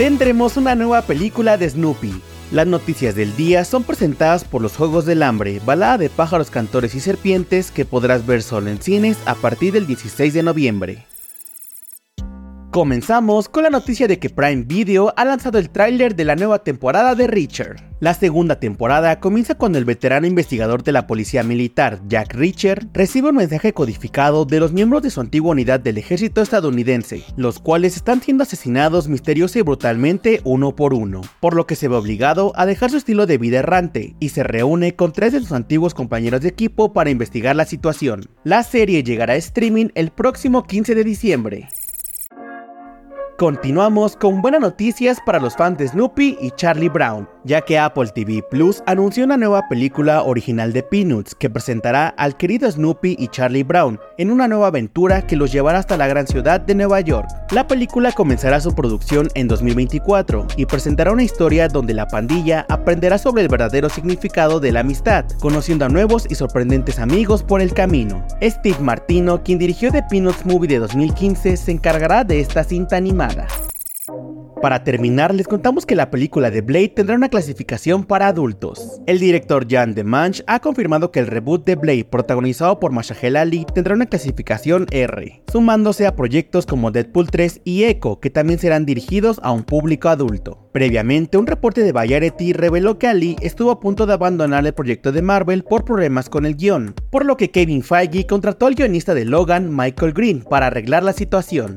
tendremos una nueva película de Snoopy. Las noticias del día son presentadas por los Juegos del Hambre, balada de pájaros, cantores y serpientes que podrás ver solo en cines a partir del 16 de noviembre. Comenzamos con la noticia de que Prime Video ha lanzado el tráiler de la nueva temporada de Richard. La segunda temporada comienza cuando el veterano investigador de la policía militar, Jack Reacher, recibe un mensaje codificado de los miembros de su antigua unidad del ejército estadounidense, los cuales están siendo asesinados misteriosa y brutalmente uno por uno, por lo que se ve obligado a dejar su estilo de vida errante y se reúne con tres de sus antiguos compañeros de equipo para investigar la situación. La serie llegará a streaming el próximo 15 de diciembre. Continuamos con buenas noticias para los fans de Snoopy y Charlie Brown, ya que Apple TV Plus anunció una nueva película original de Peanuts que presentará al querido Snoopy y Charlie Brown en una nueva aventura que los llevará hasta la gran ciudad de Nueva York. La película comenzará su producción en 2024 y presentará una historia donde la pandilla aprenderá sobre el verdadero significado de la amistad, conociendo a nuevos y sorprendentes amigos por el camino. Steve Martino, quien dirigió The Peanuts Movie de 2015, se encargará de esta cinta animada. Para terminar, les contamos que la película de Blade tendrá una clasificación para adultos. El director Jan DeMange ha confirmado que el reboot de Blade, protagonizado por Mashahel Ali, tendrá una clasificación R, sumándose a proyectos como Deadpool 3 y Echo, que también serán dirigidos a un público adulto. Previamente, un reporte de Variety reveló que Ali estuvo a punto de abandonar el proyecto de Marvel por problemas con el guion, por lo que Kevin Feige contrató al guionista de Logan, Michael Green, para arreglar la situación.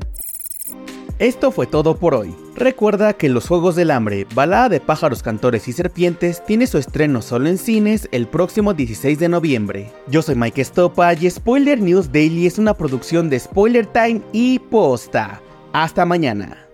Esto fue todo por hoy. Recuerda que Los Juegos del Hambre, balada de pájaros, cantores y serpientes, tiene su estreno solo en cines el próximo 16 de noviembre. Yo soy Mike Estopa y Spoiler News Daily es una producción de Spoiler Time y Posta. Hasta mañana.